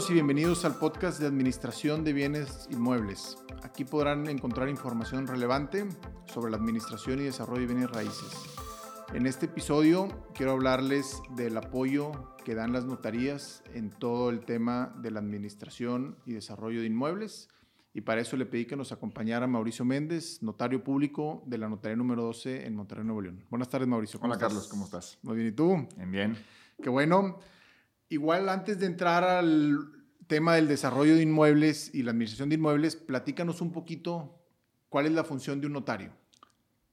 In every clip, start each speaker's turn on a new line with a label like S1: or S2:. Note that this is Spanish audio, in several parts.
S1: todos y bienvenidos al podcast de Administración de Bienes Inmuebles. Aquí podrán encontrar información relevante sobre la administración y desarrollo de bienes raíces. En este episodio quiero hablarles del apoyo que dan las notarías en todo el tema de la administración y desarrollo de inmuebles. Y para eso le pedí que nos acompañara Mauricio Méndez, notario público de la notaría número 12 en Monterrey, Nuevo León. Buenas tardes, Mauricio.
S2: Hola, Carlos, ¿cómo estás?
S1: Muy bien, ¿y tú?
S2: Bien, bien.
S1: Qué bueno. Igual antes de entrar al tema del desarrollo de inmuebles y la administración de inmuebles, platícanos un poquito cuál es la función de un notario.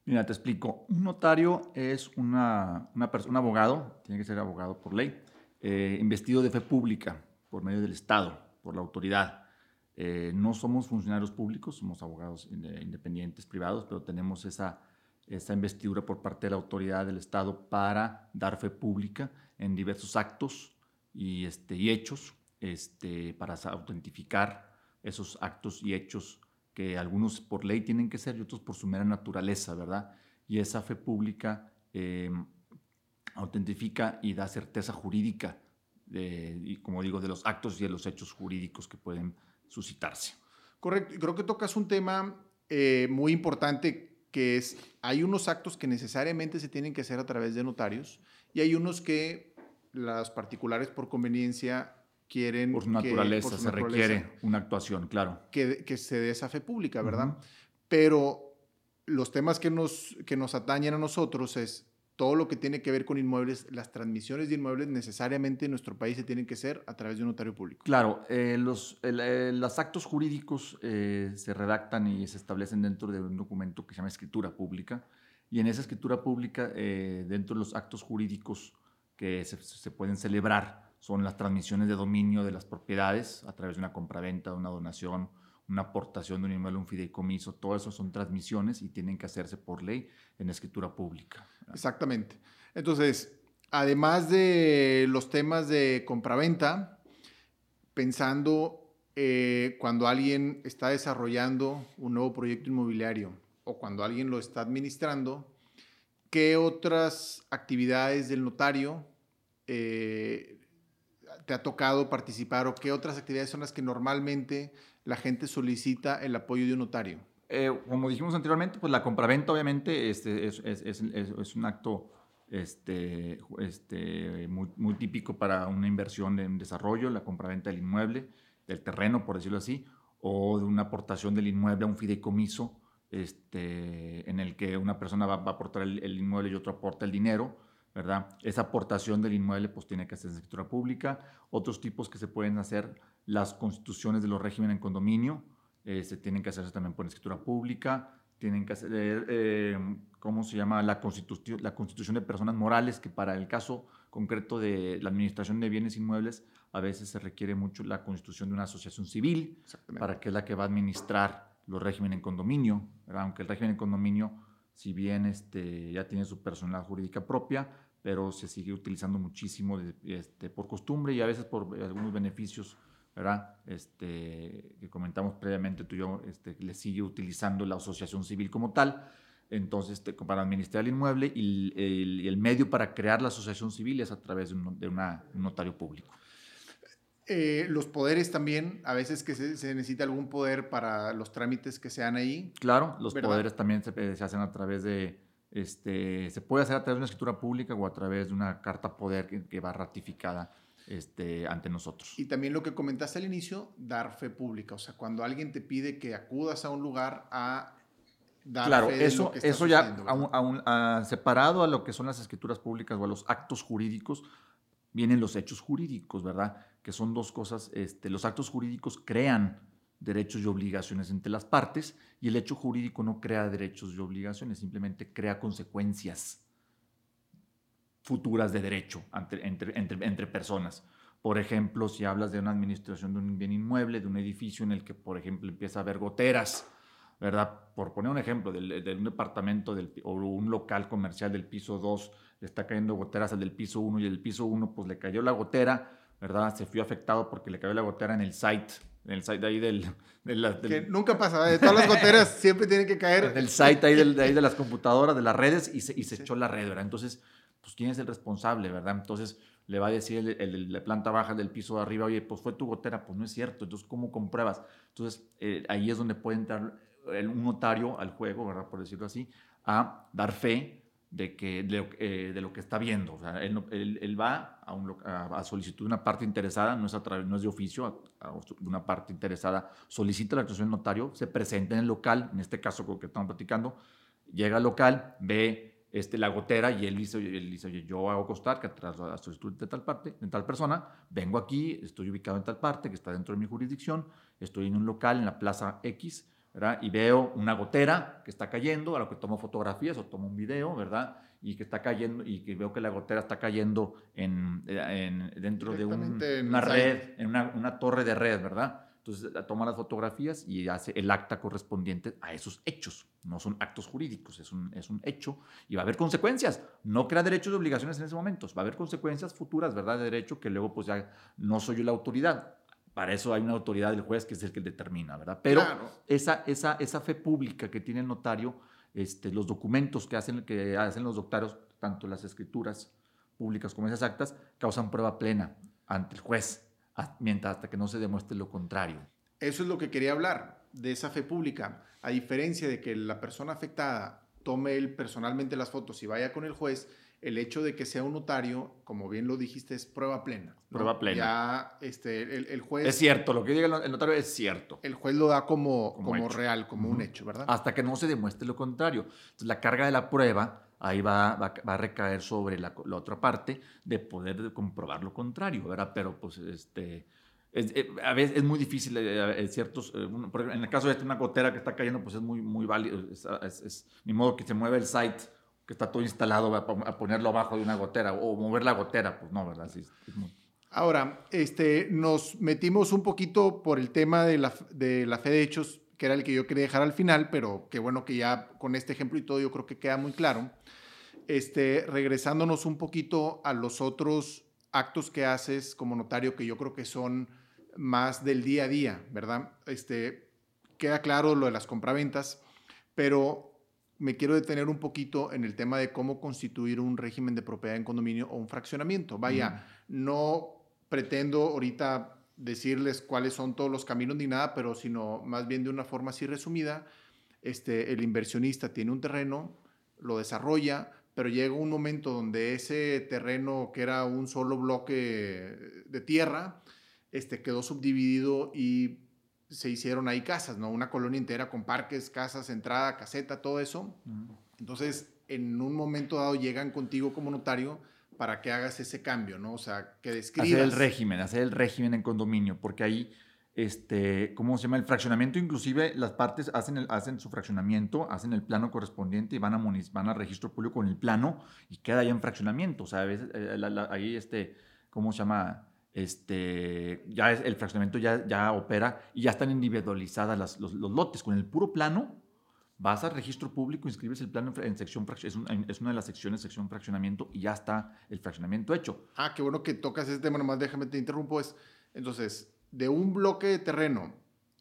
S2: Mira, te explico. Un notario es una, una un abogado, tiene que ser abogado por ley, eh, investido de fe pública por medio del Estado, por la autoridad. Eh, no somos funcionarios públicos, somos abogados independientes, privados, pero tenemos esa, esa investidura por parte de la autoridad del Estado para dar fe pública en diversos actos y, este, y hechos este, para autentificar esos actos y hechos que algunos por ley tienen que ser y otros por su mera naturaleza, ¿verdad? Y esa fe pública em, autentifica y da certeza jurídica, de, y como digo, de los actos y de los hechos jurídicos que pueden suscitarse.
S1: Correcto, creo que tocas un tema eh, muy importante que es, hay unos actos que necesariamente se tienen que hacer a través de notarios y hay unos que las particulares por conveniencia quieren...
S2: Por su naturaleza, se requiere una actuación, claro.
S1: Que, que, se dé esa fe pública, ¿verdad? Pero los temas que nos, que nos atañen a nosotros es todo lo que tiene que ver con inmuebles, las transmisiones de inmuebles necesariamente en nuestro país se tienen que hacer a través de un notario público.
S2: Claro, eh, los, eh, los actos jurídicos eh, se redactan y se establecen dentro de un documento que se llama escritura pública y en esa escritura pública, dentro de los actos jurídicos que se, se, pueden celebrar, son las transmisiones de dominio de las propiedades a través de una compraventa, una donación, una aportación de un inmueble, un fideicomiso, todo eso son transmisiones y tienen que hacerse por ley en escritura pública.
S1: Exactamente. Entonces, además de los temas de compraventa, pensando eh, cuando alguien está desarrollando un nuevo proyecto inmobiliario o cuando alguien lo está administrando, ¿qué otras actividades del notario eh, te ha tocado participar o qué otras actividades son las que normalmente la gente solicita el apoyo de un notario?
S2: Eh, como dijimos anteriormente, pues la compraventa obviamente este, es, un acto este, este, muy, típico para una inversión en desarrollo, la compraventa del inmueble, del terreno, por decirlo así, o de una aportación del inmueble a un fideicomiso en el que una persona va, a aportar el, el, inmueble y otro aporta el dinero, ¿verdad? Esa aportación del inmueble pues tiene que hacerse en escritura pública. Otros tipos que se pueden hacer, las constituciones de los regímenes en condominio, eh, se tienen que hacerse también por escritura pública, tienen que hacer, eh, ¿cómo se llama? La constitución, la constitución de personas morales, que para el caso concreto de la administración de bienes inmuebles, a veces se requiere mucho la constitución de una asociación civil, para que es la que va a administrar los regímenes en condominio, aunque el régimen en condominio, si bien este, ya tiene su personalidad jurídica propia, pero se sigue utilizando muchísimo este, por costumbre y a veces por algunos beneficios ¿verdad? Este, que comentamos previamente, tú y yo, este, le sigue utilizando la asociación civil como tal. Entonces, para administrar el inmueble y el, el, medio para crear la asociación civil es a través de un, de una, un notario público.
S1: Eh, los poderes también, a veces que se, se, necesita algún poder para los trámites que sean ahí.
S2: Claro, los ¿verdad? poderes también se, se, hacen a través de, este, se puede hacer a través de una escritura pública o a través de una carta poder que, que va ratificada este, ante nosotros.
S1: Y también lo que comentaste al inicio, dar fe pública. O sea, cuando alguien te pide que acudas a un lugar a dar
S2: claro,
S1: fe
S2: eso,
S1: lo que está
S2: eso ya a un, a un, a, separado a lo que son las escrituras públicas o a los actos jurídicos, vienen los hechos jurídicos, ¿verdad? Que son dos cosas. Este, los actos jurídicos crean derechos y obligaciones entre las partes y el hecho jurídico no crea derechos y obligaciones, simplemente crea consecuencias futuras de derecho entre, personas. Por ejemplo, si hablas de una administración de un bien inmueble, de un edificio en el que, por ejemplo, empieza a haber goteras, ¿verdad? Por poner un ejemplo, de, de un departamento del, o un local comercial del piso 2, le está cayendo goteras al del piso 1 y el piso 1 pues le cayó la gotera, ¿verdad? Se fue afectado porque le cayó la gotera en el site, en el site de ahí del... De la, del
S1: que nunca pasa, de todas las goteras siempre tienen que caer.
S2: En el site ahí, del, de, ahí de las computadoras, de las redes y se, y se sí. echó la red, ¿verdad? Entonces pues quién es el responsable, ¿verdad? Entonces, le va a decir el, la planta baja del piso de arriba, oye, pues fue tu gotera, pues no es cierto, entonces, ¿cómo compruebas? Entonces, eh, ahí es donde puede entrar un notario al juego, ¿verdad? Por decirlo así, a dar fe de, que, de, eh, lo que está viendo. Él, va a, un, a, solicitud de una parte interesada, no es, a través, no es de oficio, a, una parte interesada, solicita la actuación del notario, se presenta en el local, en este caso con que estamos platicando, llega al local, ve este, la gotera y él dice, él dice, oye, yo hago constar que tras la solicitud de tal parte, de tal persona, vengo aquí, estoy ubicado en tal parte, que está dentro de mi jurisdicción, estoy en un local en la plaza X, ¿verdad? Y veo una gotera que está cayendo, a lo que tomo fotografías o tomo un video, ¿verdad? Y que está cayendo, y que veo que la gotera está cayendo en, en dentro de una red, en una, una torre de red, ¿verdad? Entonces toma las fotografías y hace el acta correspondiente a esos hechos. No son actos jurídicos, es un, es un hecho y va a haber consecuencias. No crea derechos y obligaciones en ese momento, va a haber consecuencias futuras, ¿verdad? De derecho que luego pues ya no soy yo la autoridad. Para eso hay una autoridad del juez que es el que determina, ¿verdad? Pero esa, esa, esa fe pública que tiene el notario, este, los documentos que hacen, que hacen los notarios, tanto las escrituras públicas como esas actas, causan prueba plena ante el juez mientras hasta que no se demuestre lo contrario.
S1: Eso es lo que quería hablar, de esa fe pública. A diferencia de que la persona afectada tome él personalmente las fotos y vaya con el juez, el hecho de que sea un notario, como bien lo dijiste, es prueba plena.
S2: Prueba plena.
S1: Ya este, el, juez...
S2: Es cierto, lo que diga el notario es cierto.
S1: El juez lo da como, como, real, como un hecho, ¿verdad?
S2: Hasta que no se demuestre lo contrario. Entonces, la carga de la prueba ahí va, va, a recaer sobre la, otra parte de poder comprobar lo contrario, ¿verdad? Pero pues este... Eh, a veces es muy difícil, eh, eh, ciertos, en el caso de esta, una gotera que está cayendo, pues es muy, muy válido, es, ni modo que se mueva el site, que está todo instalado, a, ponerlo abajo de una gotera, o mover la gotera, pues no, ¿verdad?
S1: Ahora, este, nos metimos un poquito por el tema de la, de la fe de hechos, que era el que yo quería dejar al final, pero qué bueno que ya con este ejemplo y todo yo creo que queda muy claro este, regresándonos un poquito a los otros actos que haces como notario, que yo creo que son más del día a día, ¿verdad? Este, queda claro lo de las compraventas, pero me quiero detener un poquito en el tema de cómo constituir un régimen de propiedad en condominio o un fraccionamiento. Vaya, no pretendo ahorita decirles cuáles son todos los caminos ni nada, pero sino más bien de una forma así resumida, este, el inversionista tiene un terreno, lo desarrolla, pero llega un momento donde ese terreno que era un solo bloque de tierra, este, quedó subdividido y se hicieron ahí casas, ¿no? Una colonia entera con parques, casas, entrada, caseta, todo eso. Entonces, en un momento dado llegan contigo como notario para que hagas ese cambio, ¿no? O sea, que describas...
S2: Hacer el régimen, hacer el régimen en condominio, porque ahí este, ¿cómo se llama? El fraccionamiento, inclusive las partes hacen, hacen su fraccionamiento, hacen el plano correspondiente y van a, van a registro público con el plano y queda ahí en fraccionamiento. O sea, a veces eh, ahí, este, ¿cómo se llama? Este, ya es, el fraccionamiento ya, ya opera y ya están individualizadas las, los, lotes. Con el puro plano, vas al registro público, inscribes el plano en sección, es, es, una de las secciones, sección fraccionamiento, y ya está el fraccionamiento hecho.
S1: Ah, qué bueno que tocas ese tema, nomás déjame te interrumpo. Es, entonces, de un bloque de terreno,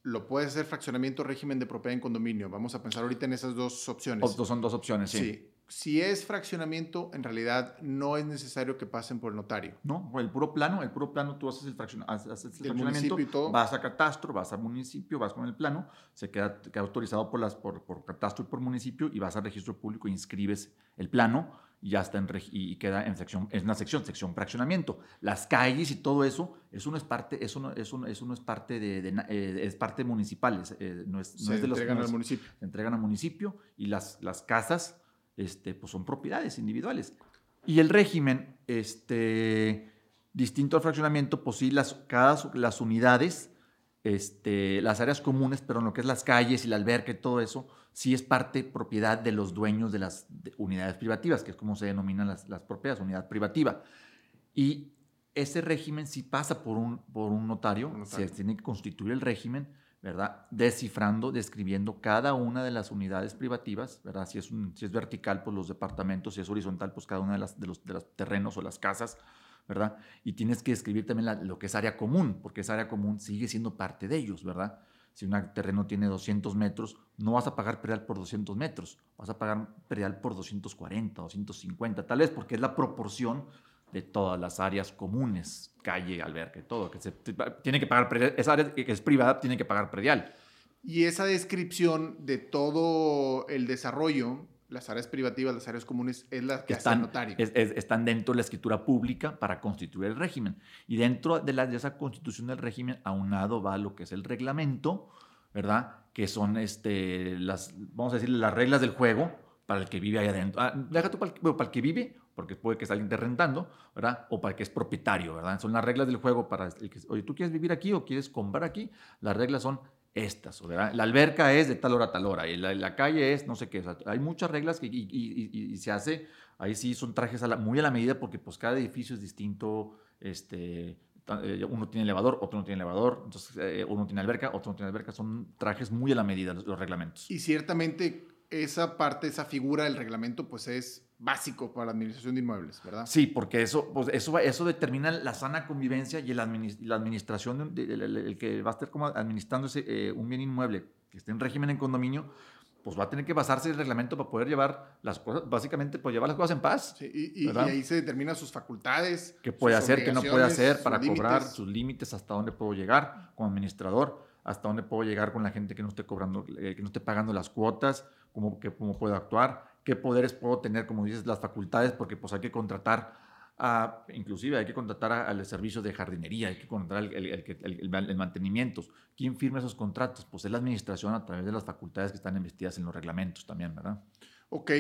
S1: lo puedes hacer fraccionamiento régimen de propiedad en condominio. Vamos a pensar ahorita en esas dos opciones.
S2: son dos opciones, sí.
S1: sí. Si es fraccionamiento, en realidad no es necesario que pasen por el notario.
S2: No, el puro plano, el puro plano, tú haces el, fraccionamiento, y vas a catastro, vas al municipio, vas con el plano, se queda, autorizado por, las, por, por catastro y por municipio y vas al registro público e inscribes el plano y ya está en y queda en sección, es una sección, sección fraccionamiento. Las calles y todo eso, eso no es parte, eso no, eso no, eso no es parte de, eh, es parte municipal, eh, no es,
S1: se
S2: de
S1: los, entregan al municipio.
S2: Se entregan al municipio y las, las casas, este, pues son propiedades individuales. Y el régimen, este, distinto al fraccionamiento, pues sí, las, cada, las unidades, este, las áreas comunes, pero en lo que es las calles y la alberca y todo eso, sí es parte propiedad de los dueños de las unidades privativas, que es como se denominan las, propiedades, unidad privativa. Y ese régimen sí pasa por un, por un notario, se tiene que constituir el régimen, ¿verdad? Descifrando, describiendo cada una de las unidades privativas, ¿verdad? Si es, si es vertical, pues los departamentos, si es horizontal, pues cada una de, las, de, los, de los terrenos o las casas, ¿verdad? Y tienes que describir también lo que es área común, porque esa área común sigue siendo parte de ellos, ¿verdad? si un terreno tiene 200 metros, no vas a pagar predial por 200 metros, vas a pagar predial por 240, 250, tal vez porque es la proporción de todas las áreas comunes, calle, alberca y todo, que se tiene que pagar esa área que es privada tiene que pagar predial.
S1: Y esa descripción de todo el desarrollo, las áreas privativas, las áreas comunes, es la que
S2: están,
S1: hace el notario.
S2: están dentro de la escritura pública para constituir el régimen. Y dentro de, la, de esa constitución del régimen, aunado va lo que es el reglamento, ¿verdad? Que son este, las, vamos a decir, las reglas del juego para el que vive ahí adentro. Ah, deja tú para el, para el que vive porque puede que esté alguien rentando, ¿verdad? O para que es propietario, ¿verdad? Son las reglas del juego para el que, oye, ¿tú quieres vivir aquí o quieres comprar aquí? Las reglas son estas, ¿verdad? La alberca es de tal hora a tal hora, y la, calle es no sé qué, hay muchas reglas que, y, se hace, ahí sí son trajes muy a la medida porque pues cada edificio es distinto, este, eh, uno tiene elevador, otro no tiene elevador, entonces eh, uno tiene alberca, otro no tiene alberca, son trajes muy a la medida los reglamentos.
S1: Y ciertamente esa parte, esa figura del reglamento, pues es básico para la administración de inmuebles, ¿verdad?
S2: Sí, porque eso, pues eso, eso determina la sana convivencia y la administración, el, que va a estar como administrándose eh, un bien inmueble que esté en régimen en condominio, pues va a tener que basarse en el reglamento para poder llevar las cosas, básicamente, pues llevar las cosas en paz.
S1: Sí, y, ahí se determinan sus facultades.
S2: ¿Qué puede hacer, qué no puede hacer para cobrar sus límites, hasta dónde puedo llegar como administrador, hasta dónde puedo llegar con la gente que no esté cobrando, eh, que no esté pagando las cuotas, cómo, que, cómo puedo actuar qué poderes puedo tener, como dices, las facultades, porque pues hay que contratar a, inclusive hay que contratar al servicio de jardinería, hay que contratar el, mantenimiento. ¿Quién firma esos contratos? Pues es la administración a través de las facultades que están investidas en los reglamentos también, ¿verdad?
S1: Ok.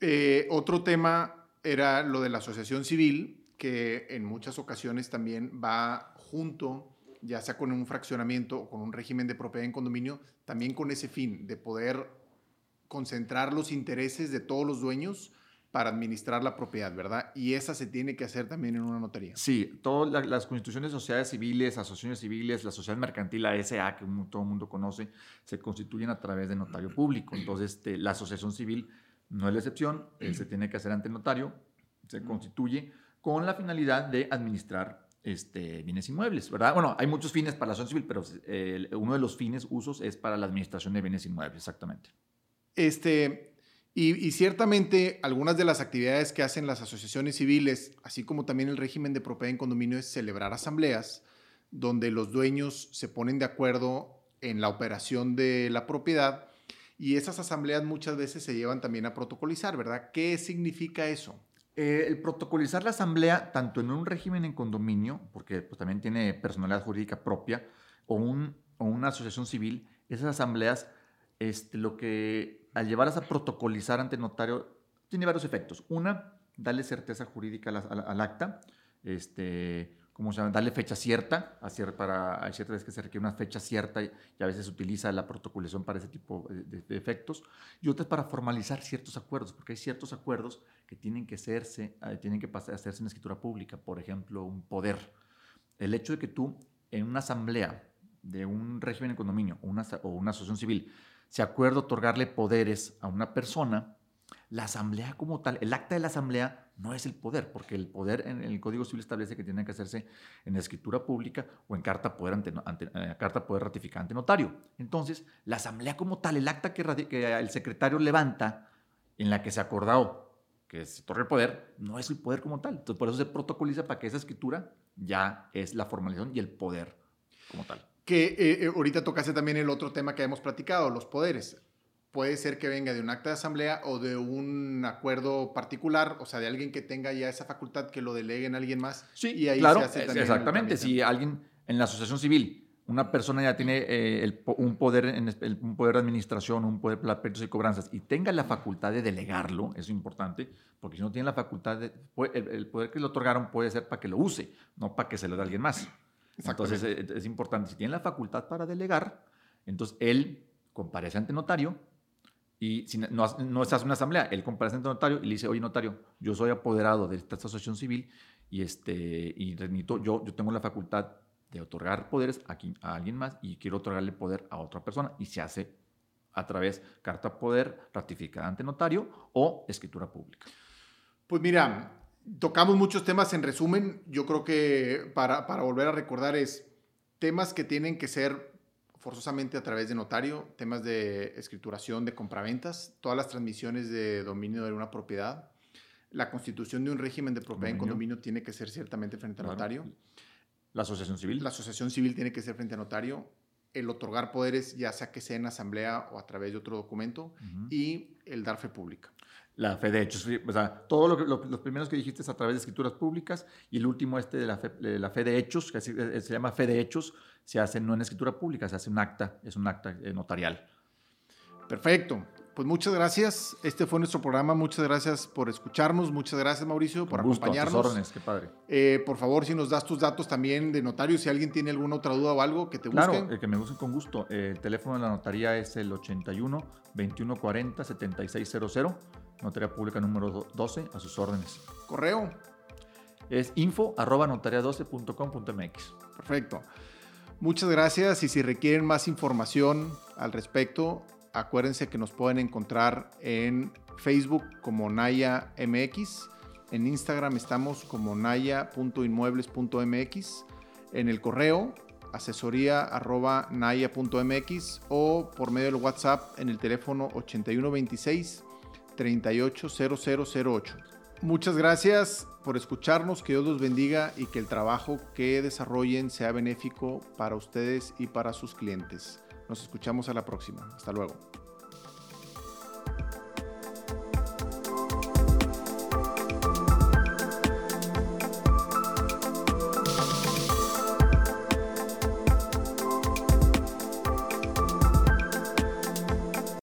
S1: Eh, otro tema era lo de la asociación civil, que en muchas ocasiones también va junto, ya sea con un fraccionamiento o con un régimen de propiedad en condominio, también con ese fin de poder concentrar los intereses de todos los dueños para administrar la propiedad, ¿verdad? Y esa se tiene que hacer también en una notaría.
S2: Sí, todas las constituciones de sociedades civiles, asociaciones civiles, la sociedad mercantil, la SA, que todo el mundo conoce, se constituyen a través de notario público. Entonces, este, la asociación civil no es la excepción, eh, se tiene que hacer ante notario, se constituye con la finalidad de administrar este, bienes inmuebles, ¿verdad? Bueno, hay muchos fines para la asociación civil, pero eh, uno de los fines, usos, es para la administración de bienes inmuebles, exactamente.
S1: Este, y, ciertamente algunas de las actividades que hacen las asociaciones civiles, así como también el régimen de propiedad en condominio, es celebrar asambleas donde los dueños se ponen de acuerdo en la operación de la propiedad y esas asambleas muchas veces se llevan también a protocolizar, ¿verdad? ¿Qué significa eso?
S2: Eh, el protocolizar la asamblea, tanto en un régimen en condominio, porque pues, también tiene personalidad jurídica propia, o, un, o una asociación civil, esas asambleas, este, lo que al llevarlas a protocolizar ante notario, tiene varios efectos. Una, darle certeza jurídica al, acta, este, ¿cómo se llama? Darle fecha cierta, para, hay ciertas veces que se requiere una fecha cierta y, a veces se utiliza la protocolización para ese tipo de, efectos. Y otras para formalizar ciertos acuerdos, porque hay ciertos acuerdos que tienen que hacerse, eh, tienen que hacerse en escritura pública. Por ejemplo, un poder. El hecho de que tú, en una asamblea de un régimen de condominio una, o una asociación civil, se acuerda otorgarle poderes a una persona, la asamblea como tal, el acta de la asamblea no es el poder, porque el poder en el Código Civil establece que tiene que hacerse en escritura pública o en carta poder, ante, eh, carta poder ratificada ante notario. Entonces, la asamblea como tal, el acta que, el secretario levanta, en la que se ha acordado que se otorga el poder, no es el poder como tal. Entonces, por eso se protocoliza para que esa escritura ya es la formalización y el poder como tal
S1: que eh, eh, ahorita tocaste también el otro tema que hemos platicado, los poderes. Puede ser que venga de un acta de asamblea o de un acuerdo particular, o sea, de alguien que tenga ya esa facultad que lo delegue en alguien más.
S2: Sí, y ahí claro, se hace también exactamente. Si alguien en la asociación civil, una persona ya tiene eh, un, poder en, un poder de administración, un poder para y cobranzas, y tenga la facultad de delegarlo, eso es importante, porque si no tiene la facultad, de, el, el poder que le otorgaron puede ser para que lo use, no para que se lo dé a alguien más. Entonces eh, es, importante, si tiene la facultad para delegar, entonces él comparece ante notario y si no, no se hace una asamblea, él comparece ante notario y le dice, oye notario, yo soy apoderado de esta asociación civil y, este, y yo, yo tengo la facultad de otorgar poderes a, a alguien más y quiero otorgarle poder a otra persona y se hace a través carta poder ratificada ante notario o escritura pública.
S1: Pues mira, tocamos muchos temas en resumen. Yo creo que para, para, volver a recordar es temas que tienen que ser forzosamente a través de notario, temas de escrituración de compraventas, todas las transmisiones de dominio de una propiedad, La constitución de un régimen de propiedad en condominio tiene que ser ciertamente frente a notario.
S2: La asociación civil.
S1: La asociación civil tiene que ser frente a notario. El otorgar poderes, ya sea que sea en asamblea o a través de otro documento. Y el dar fe pública.
S2: La fe de hechos, o sea, todos lo, los primeros que dijiste es a través de escrituras públicas y el último este de la fe de, la fe de hechos, que eh, se llama fe de hechos, se hace no en escritura pública, se hace un acta, es un acta eh, notarial.
S1: Perfecto. Pues muchas gracias. Este fue nuestro programa. Muchas gracias por escucharnos. Muchas gracias, Mauricio, por acompañarnos. A
S2: órdenes, qué padre.
S1: Eh, por favor, si nos das tus datos también de notario, si alguien tiene alguna otra duda o algo, que te busquen.
S2: Claro, que me busquen con gusto. el teléfono de la notaría es el 81 2140 7600. Notaría pública número 12, a sus órdenes.
S1: Correo.
S2: Es info arroba notaria12.com.mx.
S1: Perfecto. Muchas gracias y si requieren más información al respecto, acuérdense que nos pueden encontrar en Facebook como Naya MX, en Instagram estamos como naya.inmuebles.mx, en el correo asesoría arroba naya.mx o por medio del WhatsApp en el teléfono 8126 380008. Muchas gracias por escucharnos, que Dios los bendiga y que el trabajo que desarrollen sea benéfico para ustedes y para sus clientes. Nos escuchamos a la próxima. Hasta luego.